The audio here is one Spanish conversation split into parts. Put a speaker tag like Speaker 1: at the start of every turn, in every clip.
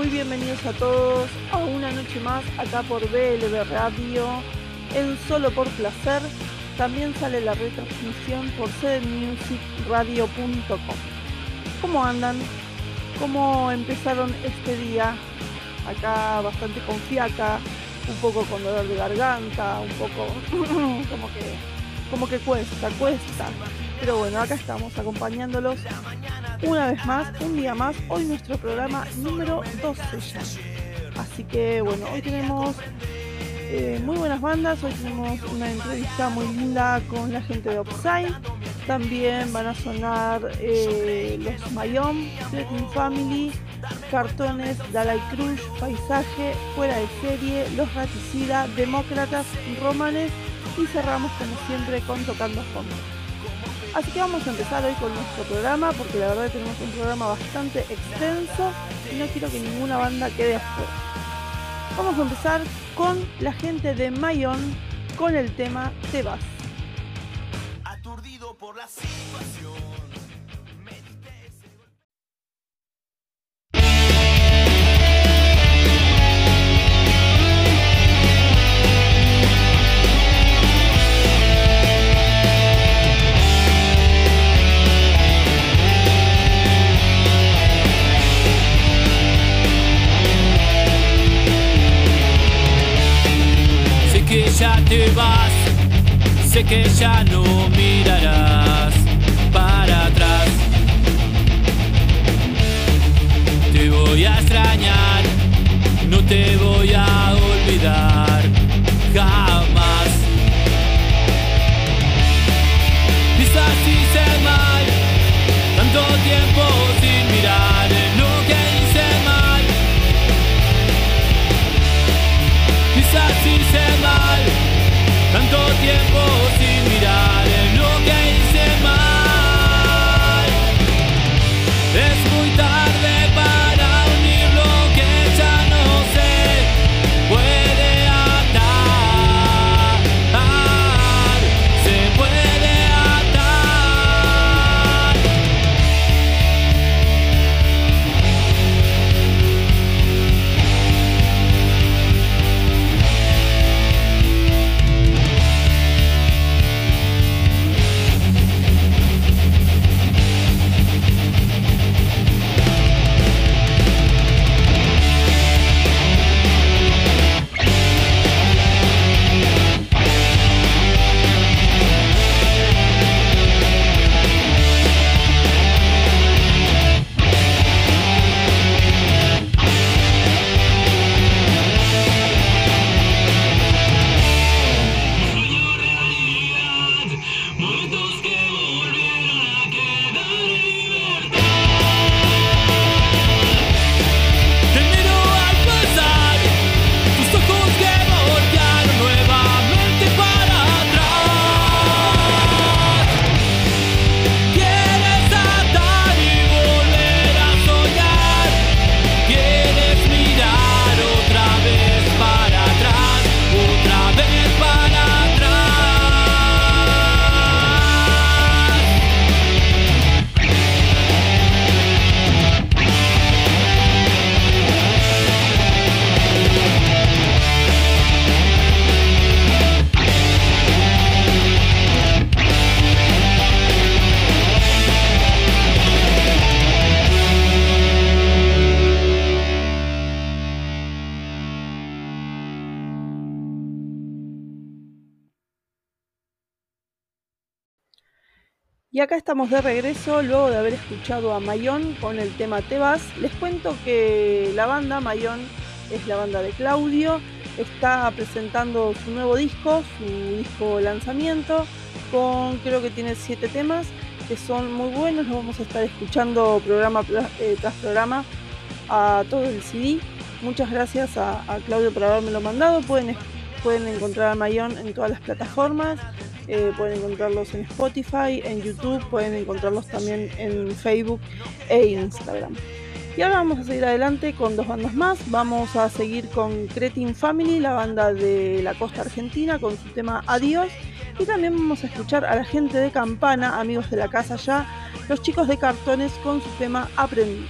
Speaker 1: Muy bienvenidos a todos a una noche más acá por BLB Radio en Solo por Placer. También sale la retransmisión por cdmusicradio.com. ¿Cómo andan? ¿Cómo empezaron este día? Acá bastante con fiaca, un poco con dolor de garganta, un poco como que como que cuesta, cuesta. Pero bueno, acá estamos acompañándolos una vez más, un día más, hoy nuestro programa número 12 ya. Así que bueno, hoy tenemos eh, muy buenas bandas, hoy tenemos una entrevista muy linda con la gente de Upside. También van a sonar eh, los Mayom, Latin Family, Cartones, Dalai Cruz, Paisaje, Fuera de Serie, Los Raticida, Demócratas, Romanes y cerramos como siempre con Tocando Fondo. Así que vamos a empezar hoy con nuestro programa porque la verdad tenemos un programa bastante extenso y no quiero que ninguna banda quede afuera. Vamos a empezar con la gente de Mayon con el tema Te vas. Aturdido por la situación.
Speaker 2: Que ya no
Speaker 1: estamos de regreso luego de haber escuchado a Mayón con el tema Te vas. Les cuento que la banda Mayón es la banda de Claudio. Está presentando su nuevo disco, su disco lanzamiento, con creo que tiene siete temas que son muy buenos. Los vamos a estar escuchando programa eh, tras programa a todo el CD. Muchas gracias a, Claudio por haberme mandado. Pueden, pueden encontrar a Mayón en todas las plataformas. Eh, pueden encontrarlos en Spotify, en YouTube, pueden encontrarlos también en Facebook e Instagram. Y ahora vamos a seguir adelante con dos bandas más. Vamos a seguir con Cretin Family, la banda de la costa argentina, con su tema Adiós. Y también vamos a escuchar a la gente de Campana, amigos de la casa ya, los chicos de cartones con su tema Aprendí.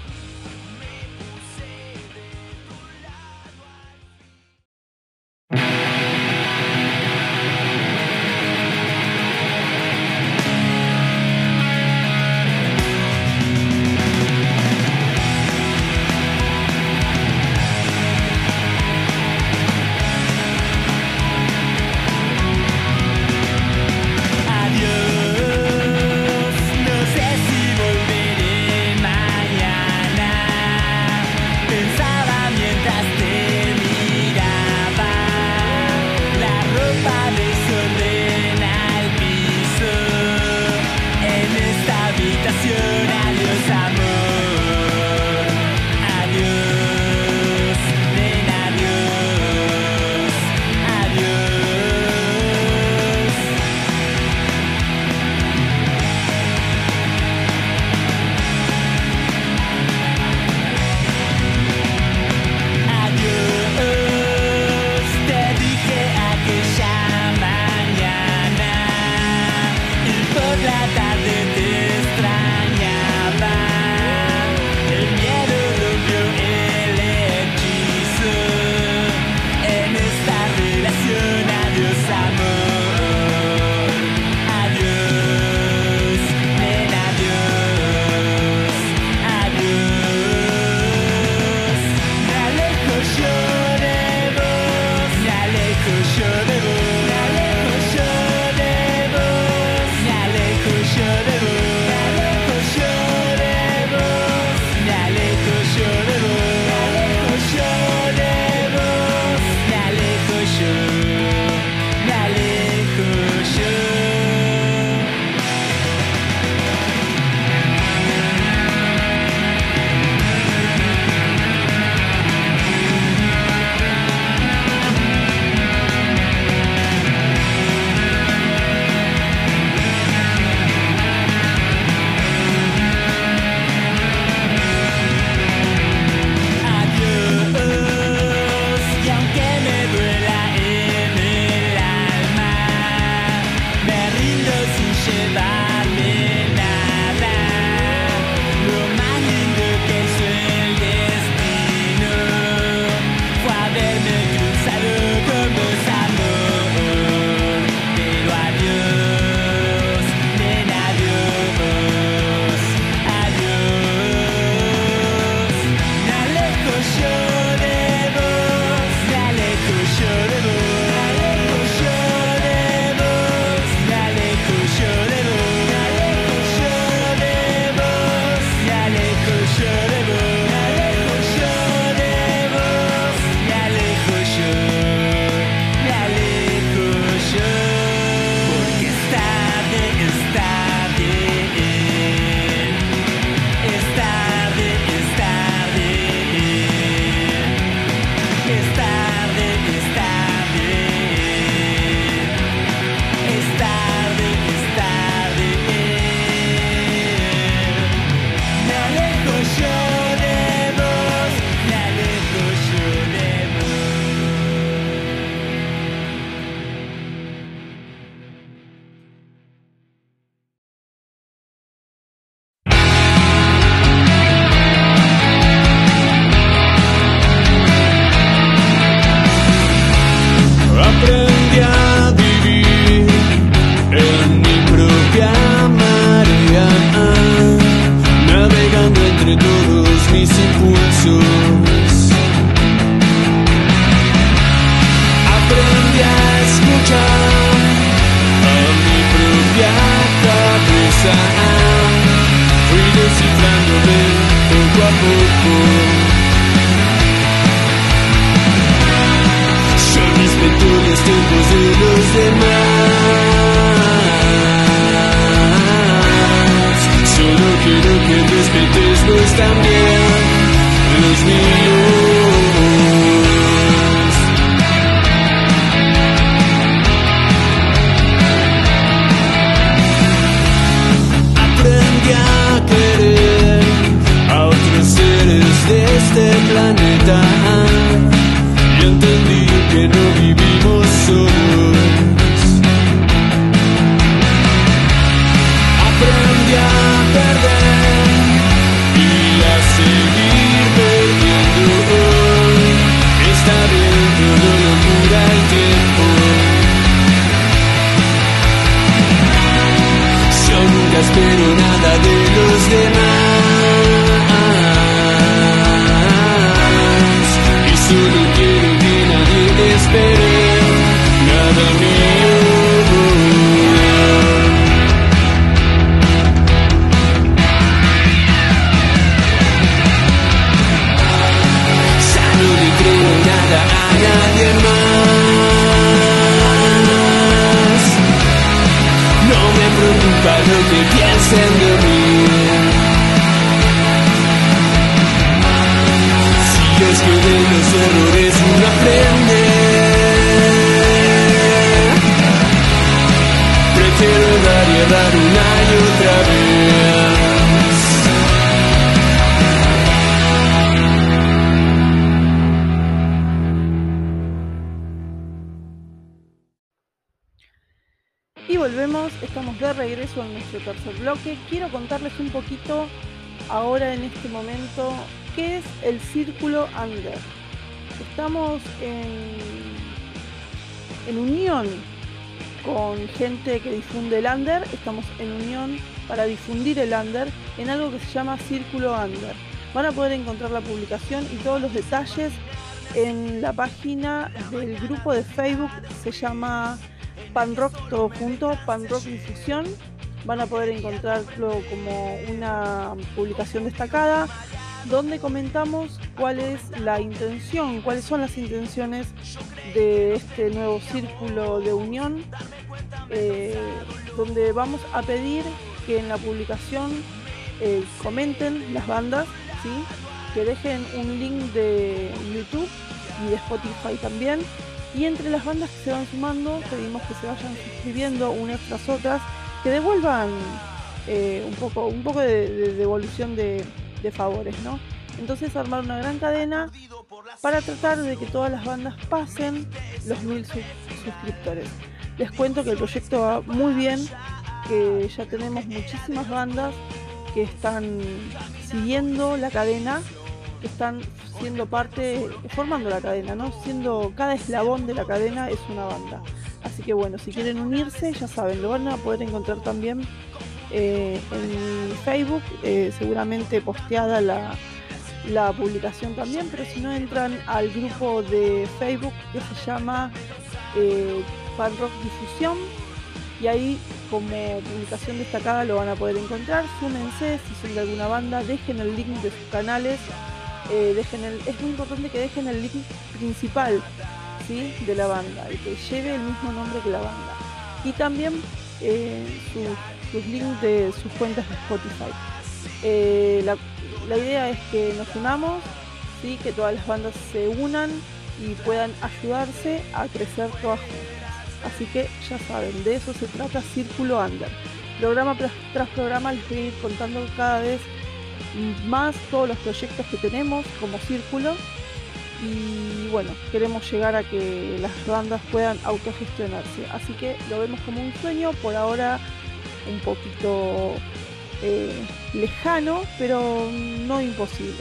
Speaker 1: Regreso en nuestro tercer bloque. Quiero contarles un poquito ahora en este momento qué es el Círculo Under. Estamos en, en unión con gente que difunde el Under, estamos en unión para difundir el Under en algo que se llama Círculo Under. Van a poder encontrar la publicación y todos los detalles en la página del grupo de Facebook, se llama Pan Rock todo junto, Pan Rock Difusión. Van a poder encontrarlo como una publicación destacada donde comentamos cuál es la intención, cuáles son las intenciones de este nuevo círculo de unión, eh, donde vamos a pedir que en la publicación eh, comenten las bandas, que dejen un link de YouTube y de Spotify también. Y entre las bandas que se van sumando, pedimos que se vayan suscribiendo unas tras otras, que devuelvan eh, un poco, un poco de, devolución de, favores, ¿no? Entonces armar una gran cadena para tratar de que todas las bandas pasen los mil suscriptores. Les cuento que el proyecto va muy bien, que ya tenemos muchísimas bandas que están siguiendo la cadena, que están siendo parte, formando la cadena, ¿no? Siendo cada eslabón de la cadena es una banda. Así que bueno, si quieren unirse, ya saben, lo van a poder encontrar también eh, en Facebook, eh, seguramente posteada la, la publicación también, pero si no entran al grupo de Facebook que se llama eh, Rock Difusión y ahí como publicación destacada lo van a poder encontrar. Súmense si son de alguna banda, dejen el link de sus canales, eh, dejen el, es muy importante que dejen el link principal ¿sí? de la banda, y que lleve el mismo nombre que la banda. Y también eh, sus links de sus cuentas de Spotify. Eh, la, la, idea es que nos unamos, ¿sí? que todas las bandas se unan y puedan ayudarse a crecer todas. Así que ya saben, de eso se trata Círculo Under. Programa tras programa les voy a ir contando cada vez más todos los proyectos que tenemos como Círculo. Y bueno, queremos llegar a que las bandas puedan autogestionarse. Así que lo vemos como un sueño, por ahora un poquito eh, lejano, pero no imposible.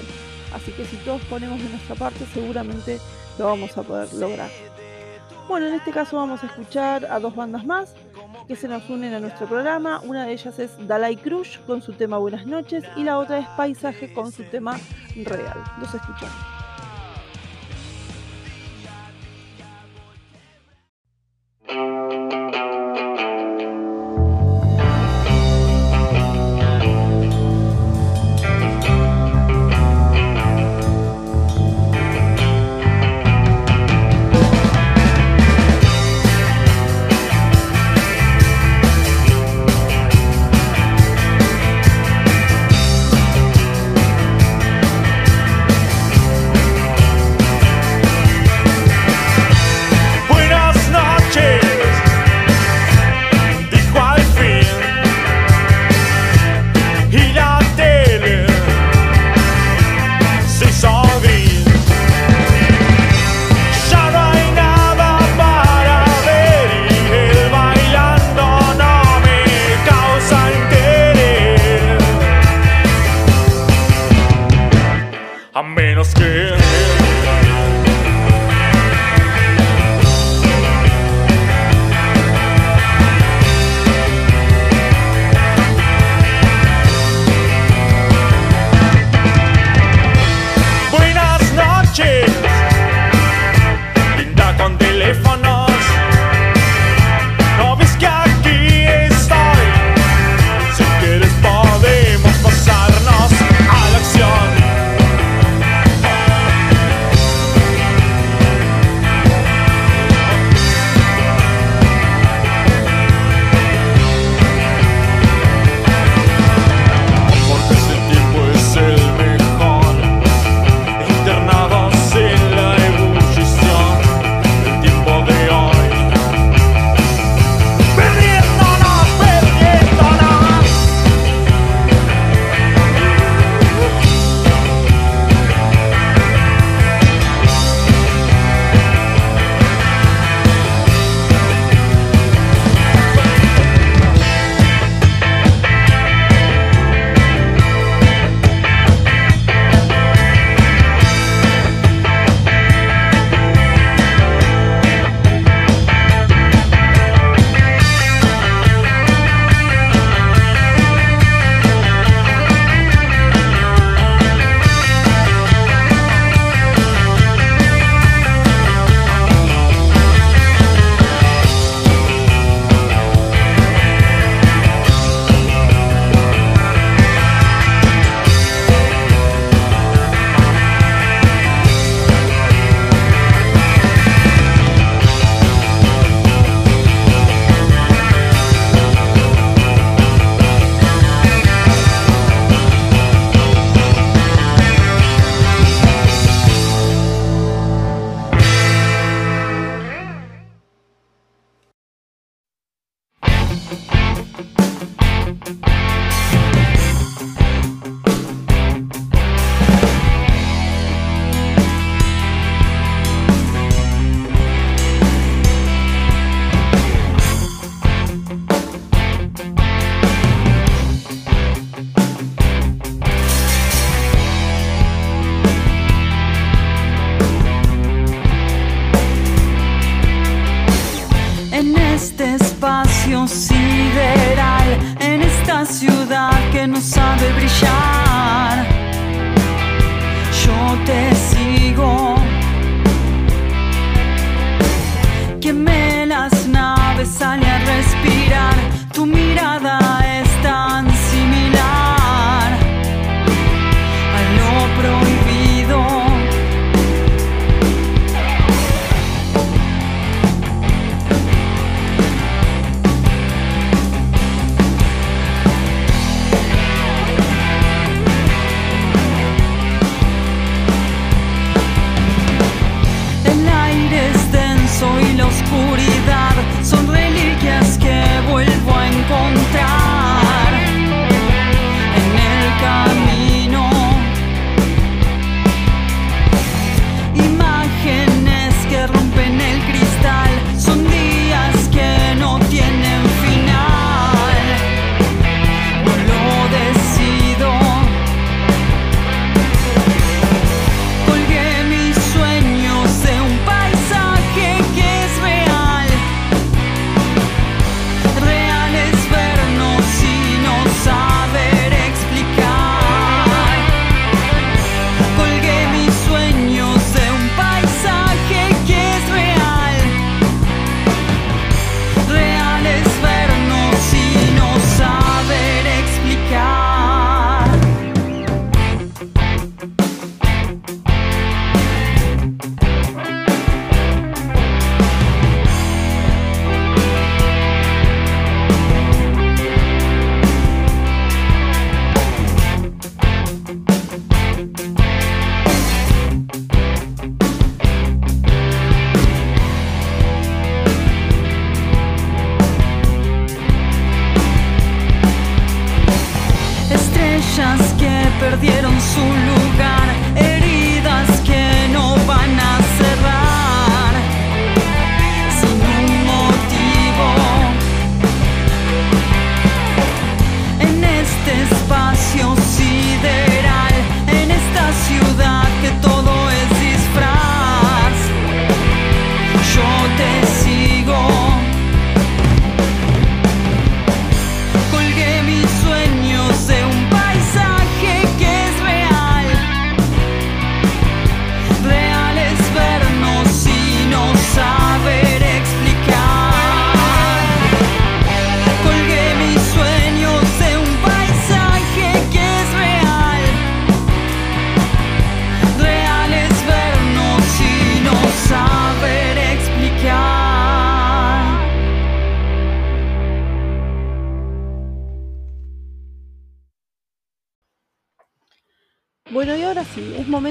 Speaker 1: Así que si todos ponemos de nuestra parte, seguramente lo vamos a poder lograr. Bueno, en este caso vamos a escuchar a dos bandas más que se nos unen a nuestro programa. Una de ellas es Dalai Cruz con su tema Buenas noches y la otra es Paisaje con su tema Real. Los escuchamos.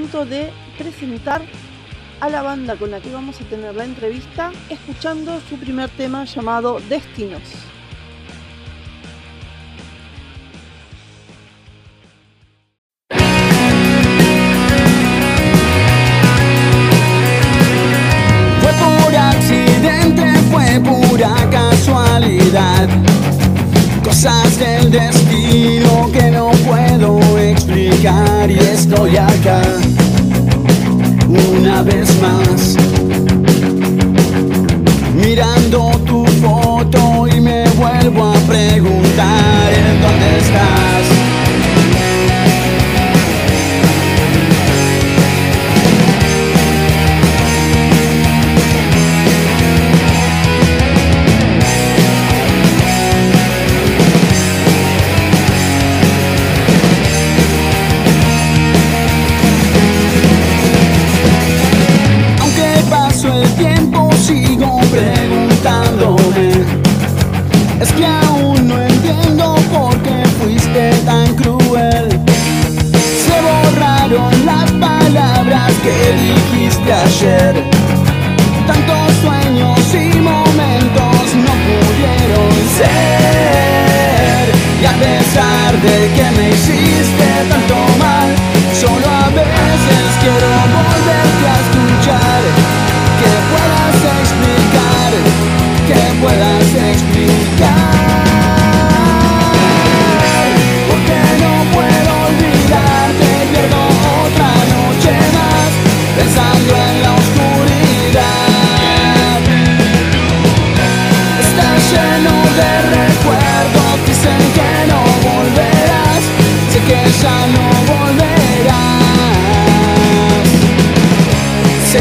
Speaker 1: de
Speaker 3: presentar a la banda con la que vamos a tener la entrevista escuchando su primer tema llamado Destinos.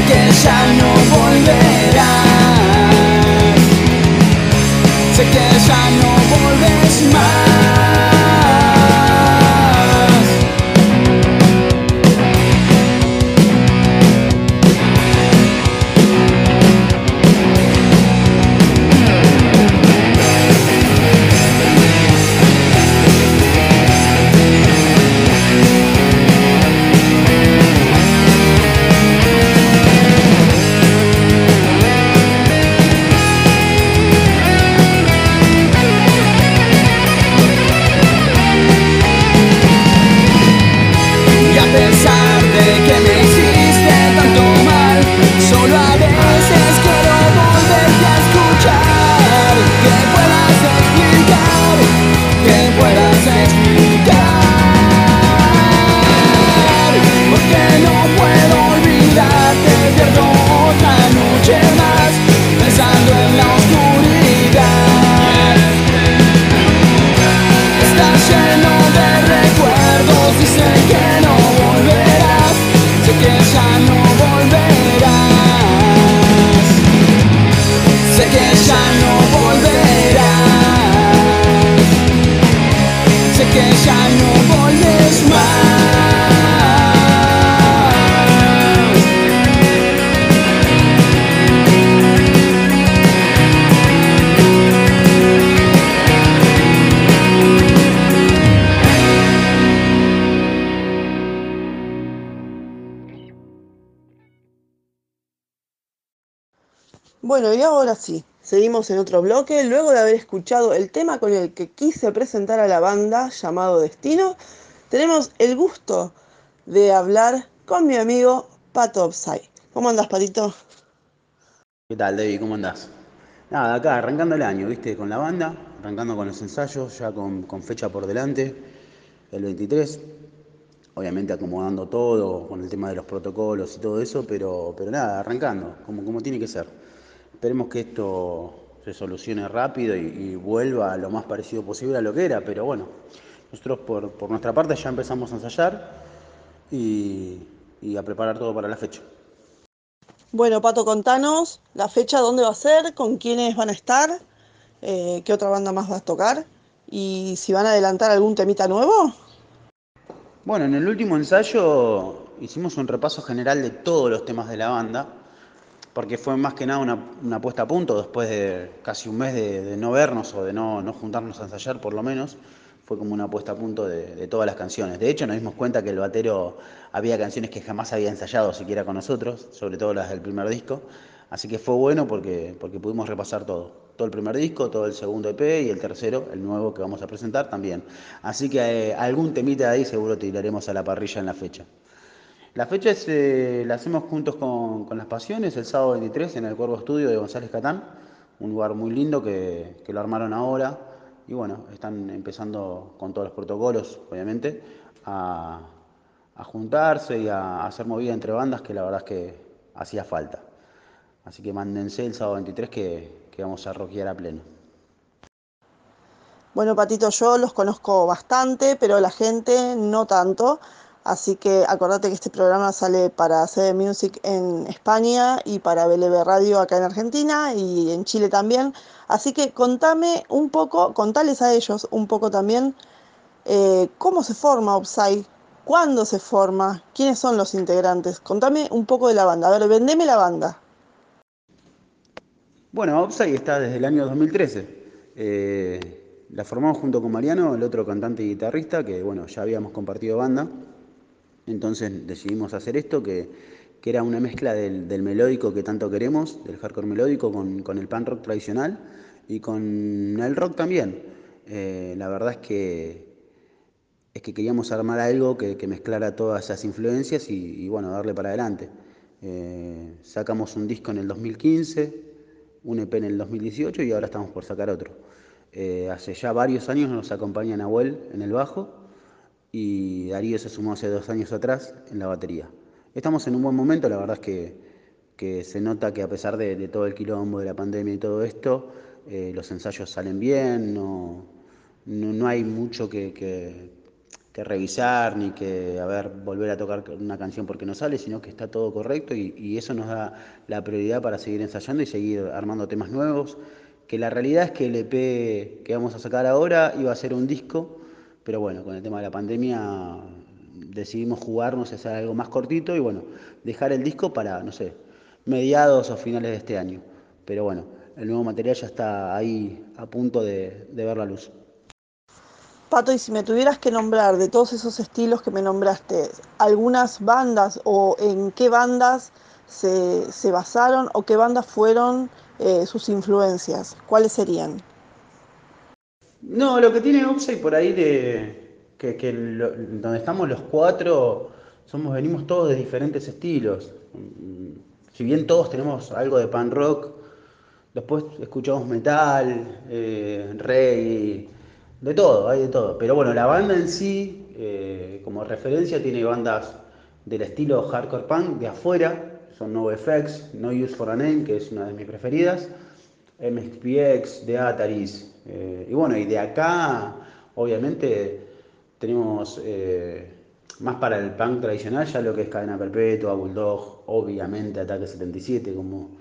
Speaker 4: que ya no volverá. Sé que ya no
Speaker 5: volves más.
Speaker 1: En otro bloque. Luego de haber escuchado el tema con el que quise presentar a la banda llamado Destino, tenemos el gusto de hablar con mi amigo Pato Upside. ¿Cómo andas, Patito?
Speaker 6: ¿Qué tal, David? ¿Cómo andás? Nada, acá arrancando el año, ¿viste? Con la banda, arrancando con los ensayos, ya con, con fecha por delante, el 23. Obviamente acomodando todo con el tema de los protocolos y todo eso, pero, pero nada, arrancando, como, como tiene que ser. Esperemos que esto se solucione rápido y, y vuelva a lo más parecido posible a lo que era, pero bueno, nosotros por, por nuestra parte ya empezamos a ensayar y, y a preparar todo para la fecha.
Speaker 1: Bueno, Pato, contanos la fecha, dónde va a ser, con quiénes van a estar, eh, qué otra banda más va a tocar y si van a adelantar algún temita nuevo.
Speaker 6: Bueno, en el último ensayo hicimos un repaso general de todos los temas de la banda, porque fue más que nada una, puesta a punto después de casi un mes de, no vernos o de no, no, juntarnos a ensayar por lo menos. Fue como una puesta a punto de, todas las canciones. De hecho, nos dimos cuenta que el batero había canciones que jamás había ensayado siquiera con nosotros, sobre todo las del primer disco. Así que fue bueno porque, porque pudimos repasar todo. Todo el primer disco, todo el segundo EP y el tercero, el nuevo que vamos a presentar también. Así que eh, algún temita ahí seguro tiraremos a la parrilla en la fecha. La fecha eh, la hacemos juntos con, Las Pasiones, el sábado 23 en el Cuervo Estudio de González Catán. Un lugar muy lindo que, lo armaron ahora. Y bueno, están empezando con todos los protocolos, obviamente, a, juntarse y a, a hacer movida entre bandas que la verdad es que hacía falta. Así que mándense el sábado 23 que, que vamos a rockear a pleno.
Speaker 1: Bueno, Patito, yo los conozco bastante, pero la gente no tanto. Así que acordate que este programa sale para CD Music en España y para BLB Radio acá en Argentina y en Chile también. Así que contame un poco, contales a ellos un poco también eh, cómo se forma Upside, cuándo se forma, quiénes son los integrantes. Contame un poco de la banda. A ver, vendeme la banda.
Speaker 6: Bueno, Upside está desde el año 2013. Eh, la formamos junto con Mariano, el otro cantante y guitarrista, que bueno, ya habíamos compartido banda. Entonces decidimos hacer esto, que, era una mezcla del, melódico que tanto queremos, del hardcore melódico, con, el pan rock tradicional y con el rock también. Eh, la verdad es que, es que queríamos armar algo que, mezclara todas esas influencias y, y bueno, darle para adelante. Eh, sacamos un disco en el 2015, un EP en el 2018 y ahora estamos por sacar otro. Eh, hace ya varios años nos acompaña Nahuel en el bajo y Darío se sumó hace dos años atrás en la batería. Estamos en un buen momento, la verdad es que, se nota que a pesar de, todo el quilombo de la pandemia y todo esto, eh, los ensayos salen bien, no, no, no hay mucho que, revisar ni que volver a tocar una canción porque no sale, sino que está todo correcto y, y eso nos da la prioridad para seguir ensayando y seguir armando temas nuevos. Que la realidad es que el EP que vamos a sacar ahora iba a ser un disco pero bueno, con el tema de la pandemia decidimos jugarnos a hacer algo más cortito y bueno, dejar el disco para, no sé, mediados o finales de este año. Pero bueno, el nuevo material ya está ahí a punto de, ver la luz.
Speaker 1: Pato, y si me tuvieras que nombrar de todos esos estilos que me nombraste, algunas bandas o en qué bandas se, se basaron o qué bandas fueron eh, sus influencias, ¿cuáles serían?
Speaker 6: No, lo que tiene Upside por ahí de que, que lo, donde estamos los cuatro somos venimos todos de diferentes estilos. Si bien todos tenemos algo de pan rock, después escuchamos metal, eh, de todo, hay de todo. Pero bueno, la banda en sí, eh, como referencia, tiene bandas del estilo hardcore punk de afuera, son NoFX, No Use for a Name, que es una de mis preferidas, MXPX, de Ataris, eh, y bueno, y de acá, obviamente, tenemos eh, más para el punk tradicional, ya lo que es Cadena Perpetua, Bulldog, obviamente Ataque 77, como,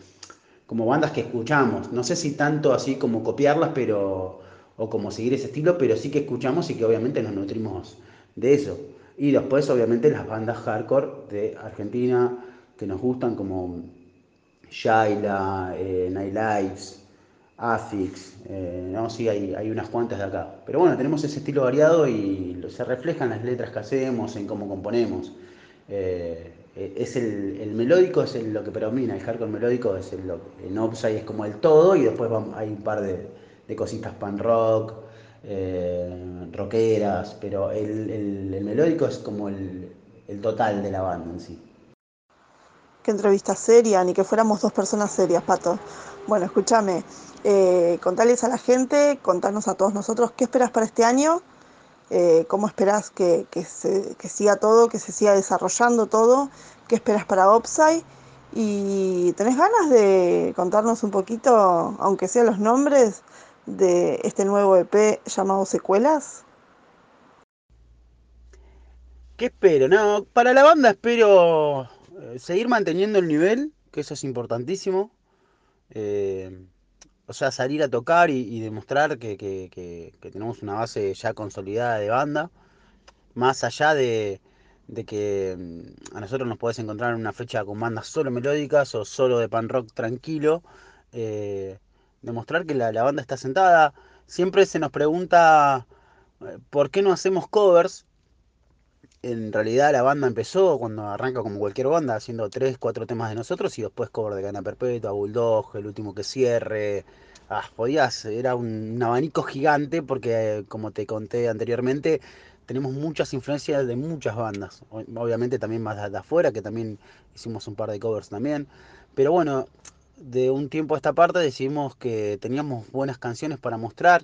Speaker 6: como bandas que escuchamos. No sé si tanto así como copiarlas, pero o como seguir ese estilo, pero sí que escuchamos y que obviamente nos nutrimos de eso. Y después obviamente las bandas hardcore de Argentina que nos gustan como Shaila, eh, Night Lives, Afix, eh, no, sí, hay, unas cuantas de acá. Pero bueno, tenemos ese estilo variado y se refleja en las letras que hacemos, en cómo componemos. Eh, es el, el, melódico es el, lo que predomina, el hardcore melódico es el, el Upside es como el todo y después hay un par de, cositas pan rock, eh, rockeras, pero el, el, melódico es como el, total de la banda en sí.
Speaker 1: Qué entrevista seria, ni que fuéramos dos personas serias, Pato. Bueno, escúchame, eh, contales a la gente, contarnos a todos nosotros qué esperas para este año, eh, cómo esperas que, que, siga todo, que se siga desarrollando todo, qué esperas para Upside y tenés ganas de contarnos un poquito, aunque sean los nombres, de este nuevo EP llamado Secuelas?
Speaker 6: ¿Qué espero? No, para la banda espero eh, seguir manteniendo el nivel, que eso es importantísimo. Eh, o sea, salir a tocar y, demostrar que, que, tenemos una base ya consolidada de banda. Más allá de, de que mm, a nosotros nos podés encontrar en una fecha con bandas solo melódicas o solo de pan rock tranquilo. Eh, demostrar que la, la, banda está sentada. Siempre se nos pregunta eh, por qué no hacemos covers. En realidad la banda empezó cuando arranca como cualquier banda, haciendo 3, 4 temas de nosotros y después cover de Gana Perpetua, Bulldog, El Último que Cierre. Ah, podías, era un, un abanico gigante porque, como te conté anteriormente, tenemos muchas influencias de muchas bandas. Obviamente también más de afuera, que también hicimos un par de covers también. Pero bueno, de un tiempo a esta parte decidimos que teníamos buenas canciones para mostrar.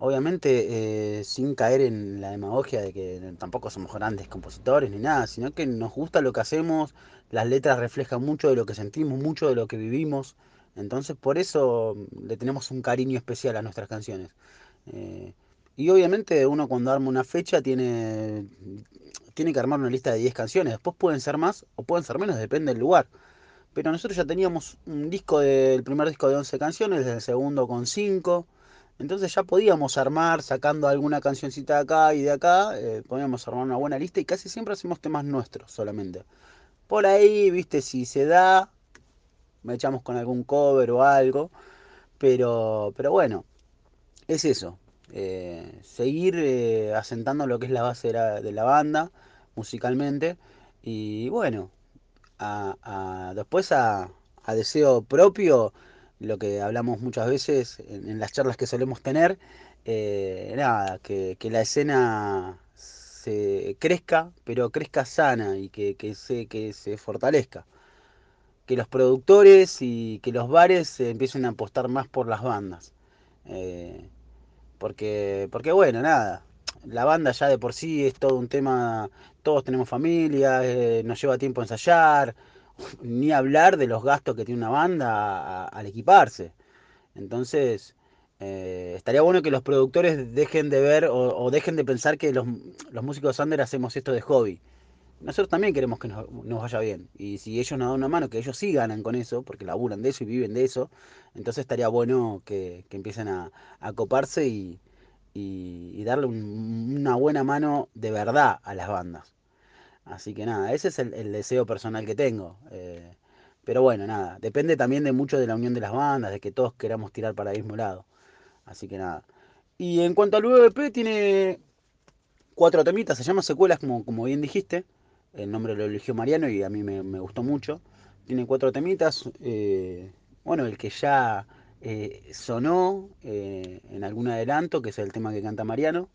Speaker 6: Obviamente eh, sin caer en la demagogia de que tampoco somos grandes compositores ni nada, sino que nos gusta lo que hacemos, las letras reflejan mucho de lo que sentimos, mucho de lo que vivimos. Entonces por eso le tenemos un cariño especial a nuestras canciones. Eh, y obviamente uno cuando arma una fecha tiene, tiene que armar una lista de 10 canciones. Después pueden ser más o pueden ser menos, depende del lugar pero nosotros ya teníamos un disco del primer disco de 11 canciones, el segundo con 5, entonces ya podíamos armar, sacando alguna cancioncita de acá y de acá, eh, podíamos armar una buena lista y casi siempre hacemos temas nuestros solamente. Por ahí, viste, si se da, me echamos con algún cover o algo, pero, pero bueno, es eso, eh, seguir eh, asentando lo que es la base de la, banda musicalmente y bueno, después a, a, deseo propio, lo que hablamos muchas veces en, las charlas que solemos tener, eh, nada, que, que, la escena se crezca, pero crezca sana y que, que, se, que se fortalezca. Que los productores y que los bares empiecen a apostar más por las bandas. Eh, porque, porque bueno, nada, la banda ya de por sí es todo un tema, todos tenemos familia, eh, nos lleva tiempo ensayar, ni hablar de los gastos que tiene una banda al equiparse. Entonces, eh, estaría bueno que los productores dejen de ver o, dejen de pensar que los, los, músicos under hacemos esto de hobby. Nosotros también queremos que nos, nos, vaya bien. Y si ellos nos dan una mano, que ellos sí ganan con eso, porque laburan de eso y viven de eso, entonces estaría bueno que, que empiecen a, a coparse y, y, darle un, una buena mano de verdad a las bandas. Así que nada, ese es el, deseo personal que tengo. Eh, pero bueno, nada, depende también de mucho de la unión de las bandas, de que todos queramos tirar para el mismo lado. Así que nada. Y en cuanto al VVP, tiene cuatro temitas, se llama Secuelas, como, como bien dijiste. El nombre lo eligió Mariano y a mí me, me gustó mucho. Tiene cuatro temitas. Eh, bueno, el que ya eh, sonó en algún adelanto, que es el tema que canta Mariano,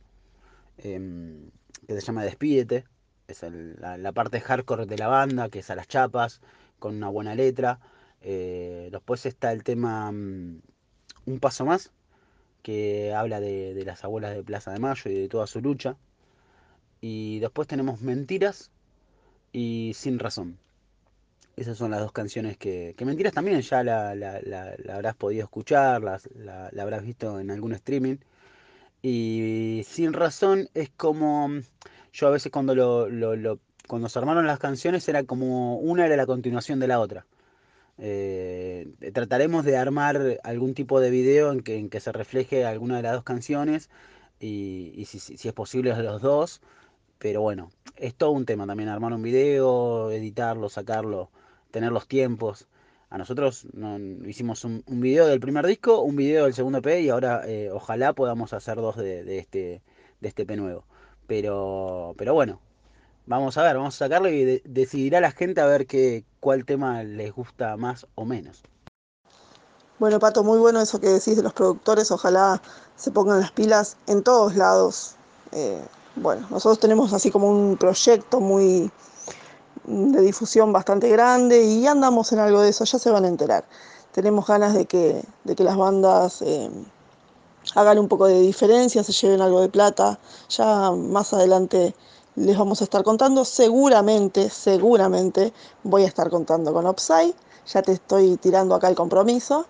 Speaker 6: eh, que se llama Despídete, la, parte hardcore de la banda, que es a las chapas, con una buena letra. Eh, después está el tema um, Un Paso Más, que habla de, las abuelas de Plaza de Mayo y de toda su lucha. Y después tenemos Mentiras y Sin Razón. Esas son las dos canciones que, que Mentiras también ya la, habrás podido escuchar, la, habrás visto en algún streaming. Y Sin Razón es como... Yo a veces cuando, lo, cuando se armaron las canciones era como una era la continuación de la otra. Eh, trataremos de armar algún tipo de video en que, en que se refleje alguna de las dos canciones y, si, es posible los dos. Pero bueno, es todo un tema también, armar un video, editarlo, sacarlo, tener los tiempos. A nosotros no, hicimos un, video del primer disco, un video del segundo EP y ahora eh, ojalá podamos hacer dos de, de, este, de este EP nuevo. Pero, pero bueno, vamos a ver, vamos a sacarlo y de, decidirá la gente a ver qué, cuál tema les gusta más o menos.
Speaker 1: Bueno, Pato, muy bueno eso que decís de los productores. Ojalá se pongan las pilas en todos lados. Eh, bueno, nosotros tenemos así como un proyecto muy de difusión bastante grande y andamos en algo de eso, ya se van a enterar. Tenemos ganas de que, de que las bandas eh, hagan un poco de diferencia, se lleven algo de plata. Ya más adelante les vamos a estar contando. Seguramente, seguramente voy a estar contando con Upside. Ya te estoy tirando acá el compromiso.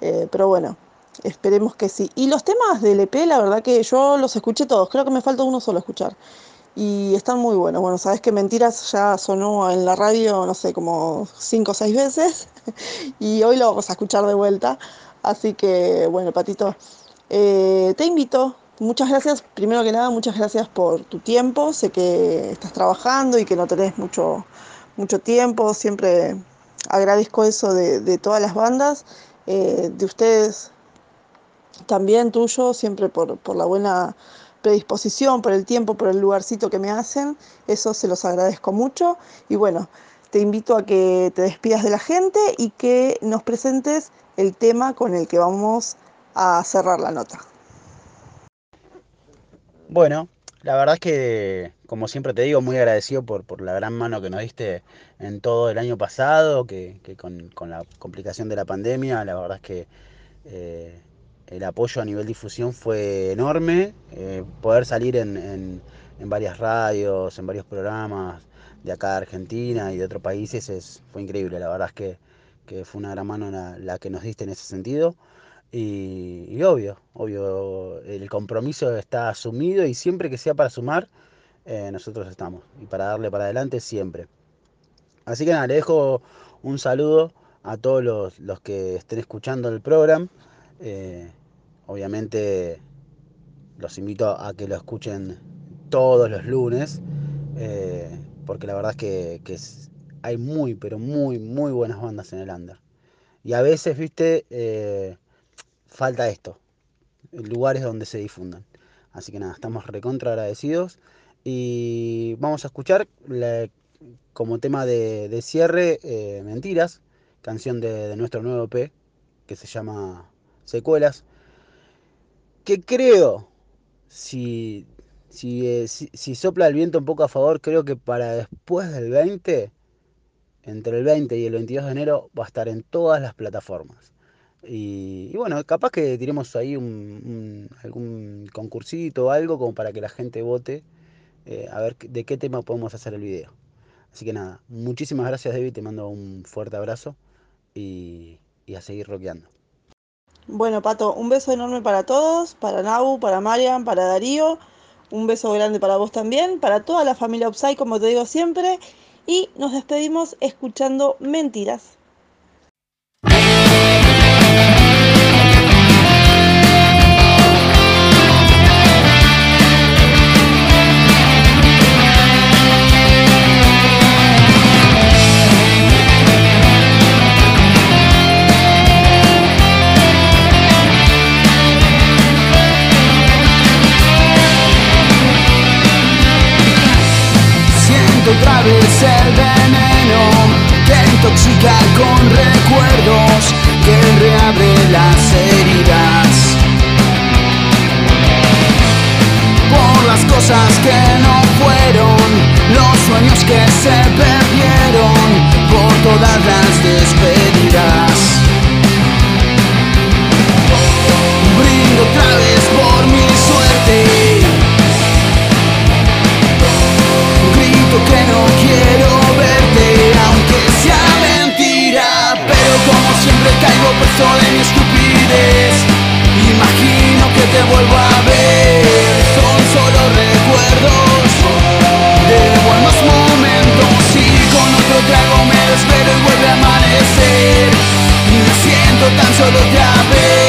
Speaker 1: Eh, pero bueno, esperemos que sí. Y los temas del EP, la verdad que yo los escuché todos. Creo que me falta uno solo escuchar. Y están muy buenos. Bueno, sabes que Mentiras ya sonó en la radio, no sé, como cinco o seis veces. y hoy lo vamos a escuchar de vuelta. Así que, bueno, Patito, eh, te invito Muchas gracias, primero que nada, muchas gracias por tu tiempo. Sé que estás trabajando y que no tenés mucho, mucho tiempo. Siempre agradezco eso de, todas las bandas, eh, de ustedes también, tuyo, siempre por, por, la buena predisposición, por el tiempo, por el lugarcito que me hacen. Eso se los agradezco mucho. Y bueno, te invito a que te despidas de la gente y que nos presentes el tema con el que vamos a cerrar la nota.
Speaker 6: Bueno, la verdad es que, como siempre te digo, muy agradecido por, por la gran mano que nos diste en todo el año pasado, que, con, con, la complicación de la pandemia, la verdad es que eh, el apoyo a nivel difusión fue enorme. Eh, poder salir en, en, varias radios, en varios programas de acá de Argentina y de otros países es, fue increíble. La verdad es que, que fue una gran mano la que nos diste en ese sentido. Y, obvio, obvio, el compromiso está asumido y siempre que sea para sumar, eh, nosotros estamos. Y para darle para adelante siempre. Así que nada, le dejo un saludo a todos los, los que estén escuchando el programa. Eh, obviamente los invito a que lo escuchen todos los lunes, eh, porque la verdad es que, hay muy, pero muy, muy buenas bandas en el under. Y a veces, viste, falta esto, lugares donde se difundan. Así que nada, estamos recontra agradecidos y vamos a escuchar como tema de, cierre eh, Mentiras, canción de, nuestro nuevo P que se llama Secuelas, que creo, si, si, eh, si, si sopla el viento un poco a favor, creo que para después del 20, entre el 20 y el 22 de enero, va a estar en todas las plataformas. Y, bueno, capaz que tiremos ahí un, algún concursito o algo como para que la gente vote eh, a ver de qué tema podemos hacer el video. Así que nada, muchísimas gracias David, te mando un fuerte abrazo y, y a seguir rockeando.
Speaker 1: Bueno, Pato, un beso enorme para todos, para Nau, para Marian, para Darío, un beso grande para vos también, para toda la familia Upside, como te digo siempre, y nos despedimos escuchando Mentiras.
Speaker 5: Se perdieron por todas las despedidas brindo otra vez por mi suerte que no quiero verte, aunque sea mentira. Pero como siempre caigo preso de mi estupidez. Imagino que te vuelvo a ver,
Speaker 7: tan solo ya
Speaker 3: ves.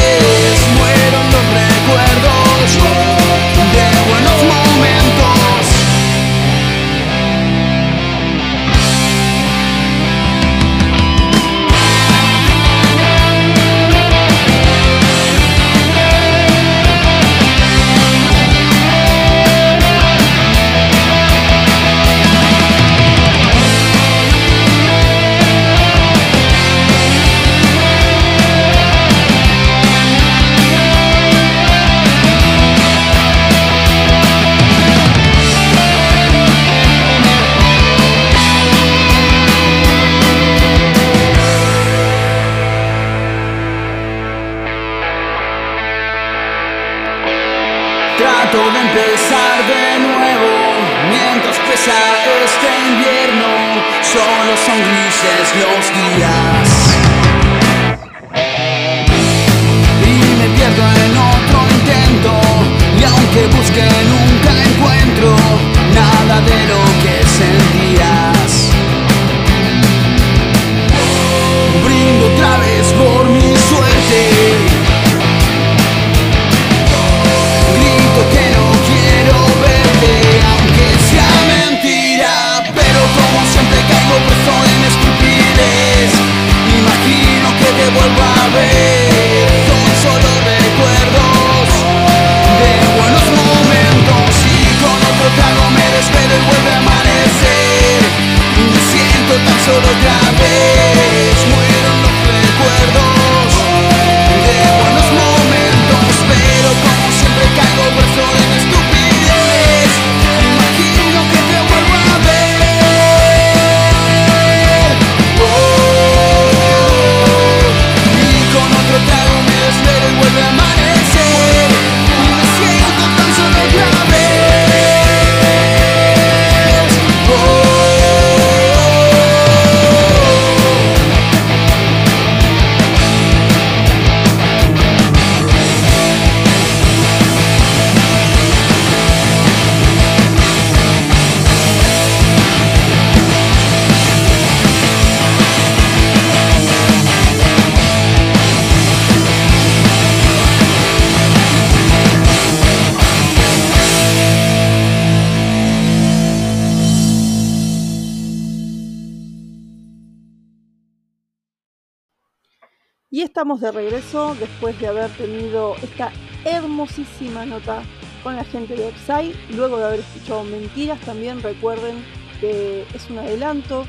Speaker 3: estamos de regreso después de haber tenido esta hermosísima nota con la gente de Upside. Luego de haber escuchado Mentiras, también recuerden que es un adelanto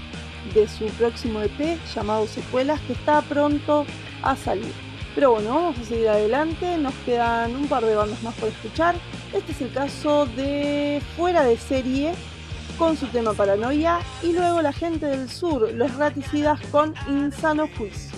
Speaker 3: de su próximo EP llamado Secuelas que está pronto a salir. Pero bueno, vamos a seguir adelante, nos quedan un par de bandas más por escuchar. Este es el caso de Fuera de Serie con su tema Paranoia y luego la gente del sur, los raticidas con Insano Juicio.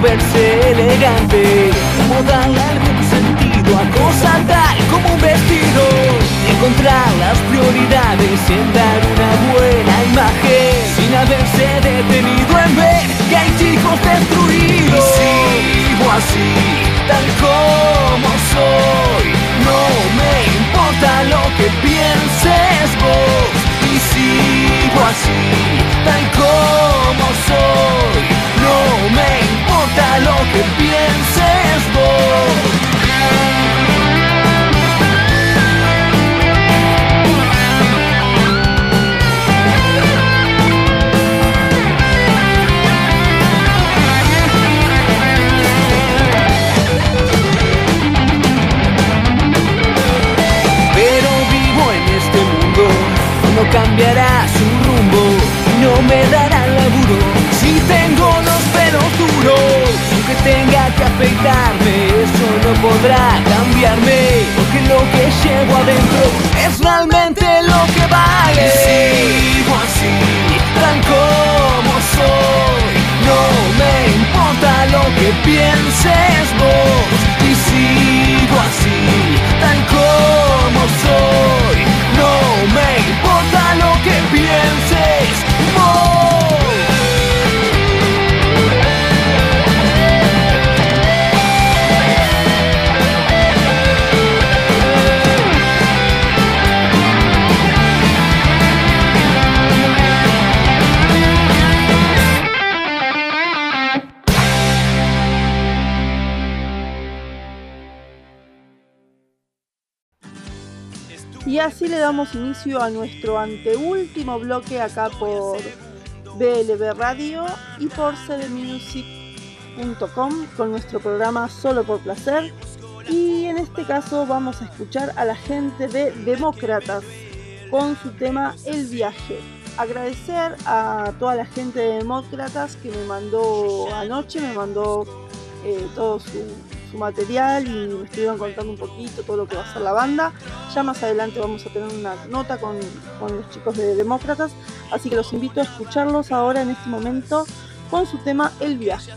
Speaker 3: Verse elegante, como darle algún sentido a cosas tal como un vestido. Encontrar las prioridades en dar una buena imagen, sin haberse detenido en ver que hay chicos destruidos. Y sigo así, tal como soy, no me importa lo que pienses vos. Y sigo así, tal como soy, lo que pienses vos. Pero vivo en este mundo, no cambiará su rumbo, no me dará laburo si tengo los pelos tenga que afeitarme, eso no podrá cambiarme, porque lo que llevo adentro es realmente lo que vale. Sigo así, tan como soy, no me importa lo que pienses vos. Así
Speaker 1: le damos inicio a nuestro anteúltimo bloque acá por BLB Radio y por cdmusic.com con nuestro programa Solo por Placer. Y en este caso vamos a escuchar a la gente de Demócratas con su tema El viaje. Agradecer a toda la gente de Demócratas que me mandó anoche, me mandó eh, todo su, su material y me estuvieron contando un poquito todo lo que va a ser la banda. Ya más adelante vamos a tener una nota con, con los chicos de Demócratas, así que los invito a escucharlos ahora en este momento con su tema El viaje.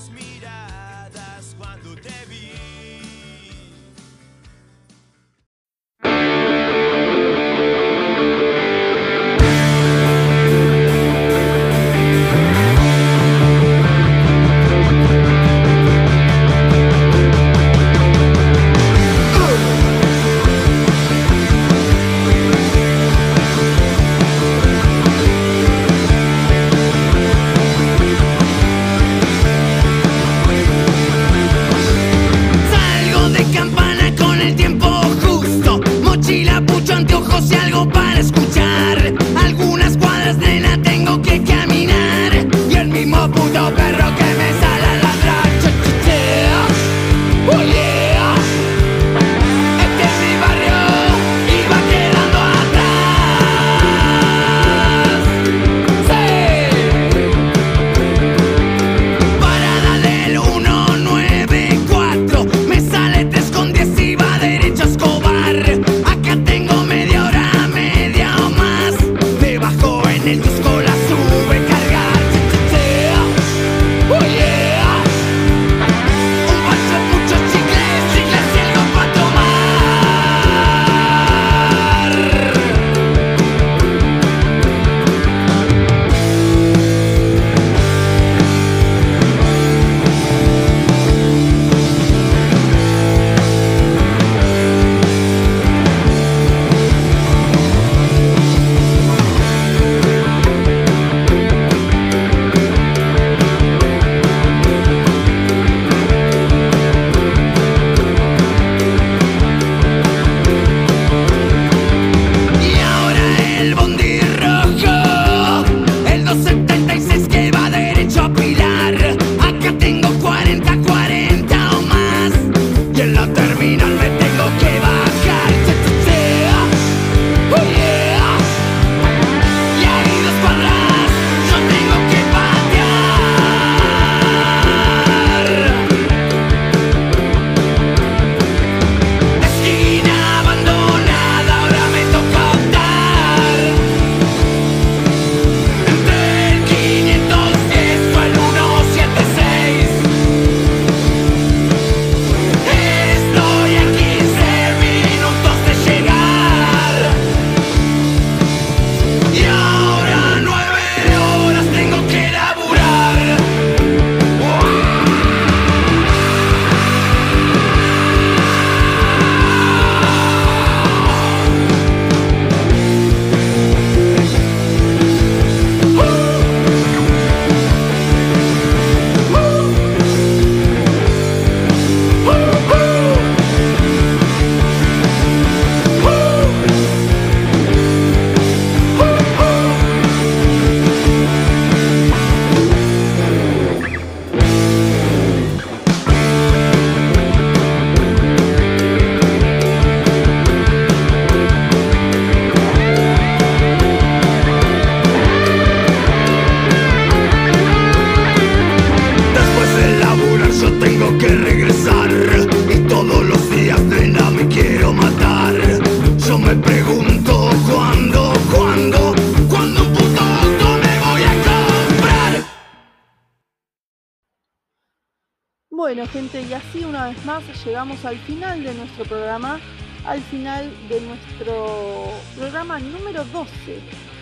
Speaker 1: Llegamos al final de nuestro programa, al final de nuestro programa número 12,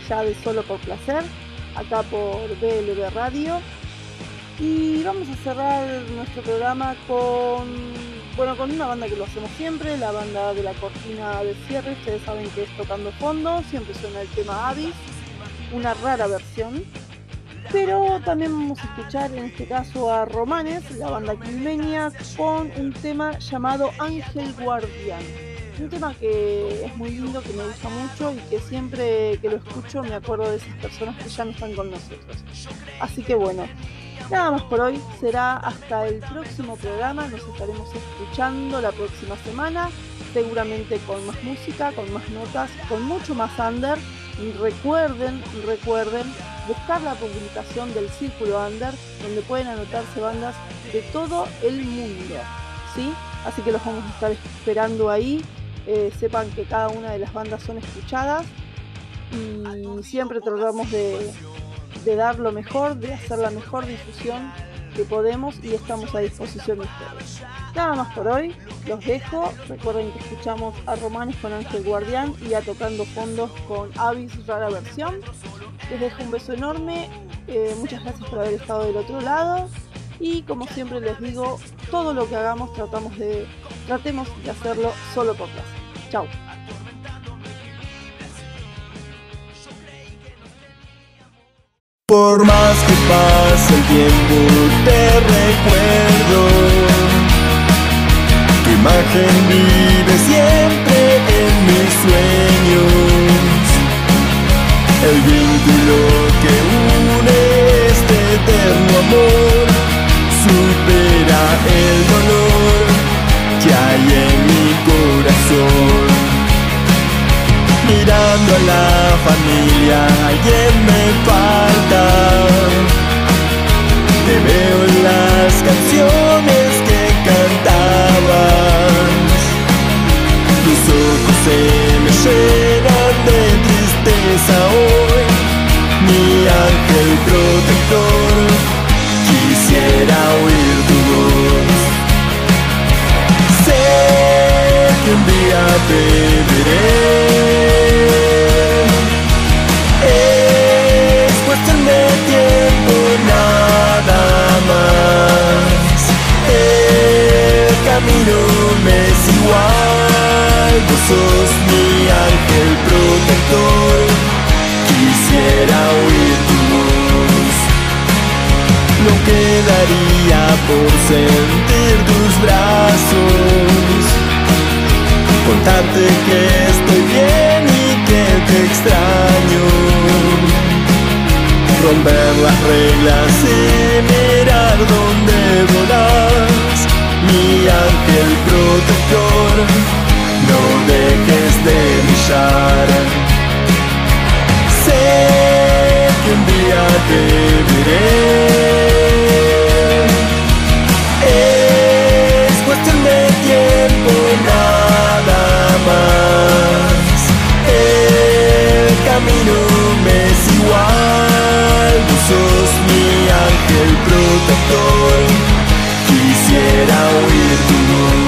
Speaker 1: ya de Solo por Placer, acá por BLB Radio. Y vamos a cerrar nuestro programa con, bueno, con una banda que lo hacemos siempre, la banda de la cortina de cierre, ustedes saben que es Tocando Fondo, siempre suena el tema Avis, una rara versión. Pero también vamos a escuchar en este caso a Romanes, la banda quilmeña, con un tema llamado Ángel Guardián. Un tema que es muy lindo, que me gusta mucho y que siempre que lo escucho me acuerdo de esas personas que ya no están con nosotros. Así que bueno, nada más por hoy. Será hasta el próximo programa. Nos estaremos escuchando la próxima semana. Seguramente con más música, con más notas, con mucho más under. Y recuerden, recuerden buscar la publicación del Círculo Under, donde pueden anotarse bandas de todo el mundo. ¿sí? Así que los vamos a estar esperando ahí. Eh, sepan que cada una de las bandas son escuchadas y siempre tratamos de, de dar lo mejor, de hacer la mejor difusión podemos y estamos a disposición de ustedes. Nada más por hoy, los dejo. Recuerden que escuchamos a Romanes con Ángel Guardián y a Tocando Fondos con Avis Rara Versión. Les dejo un beso enorme, eh, muchas gracias por haber estado del otro lado y como siempre les digo, todo lo que hagamos tratamos de, tratemos de hacerlo solo por placer. Chao.
Speaker 8: Por más que pase el tiempo te recuerdo Tu imagen vive siempre en mis sueños. El vínculo que une este eterno amor Supera el dolor que hay en mi corazón mirando a la familia, alguien me falta. Te veo en las canciones que cantabas. Tus ojos se me llenan de tristeza hoy. ángel protector, quisiera oír tu voz. Que un día te veré. Es cuestión de tiempo nada más. El camino me es igual, vos sos mi ángel protector. Quisiera oír tu voz. No quedaría por sentir tus brazos, contarte que estoy bien y que te extraño romper las reglas y mirar dónde volas, mi ángel protector, no dejes de brillar. Sé que un día te veré. Camino me es igual, vos sos mi ángel protector. Quisiera oír tu voz.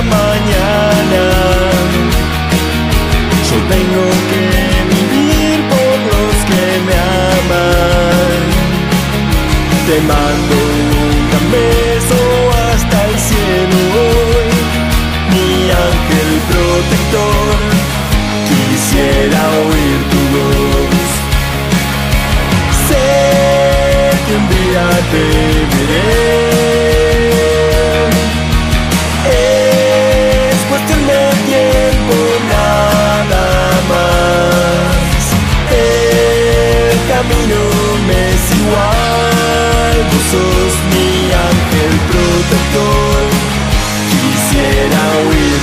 Speaker 8: Mañana. Yo tengo que vivir por los que me aman. Te mando un beso hasta el cielo hoy, mi ángel protector. Quisiera oír tu voz. Sé que un día te veré. camino me es igual, vos sos mi ángel protector. Quisiera huir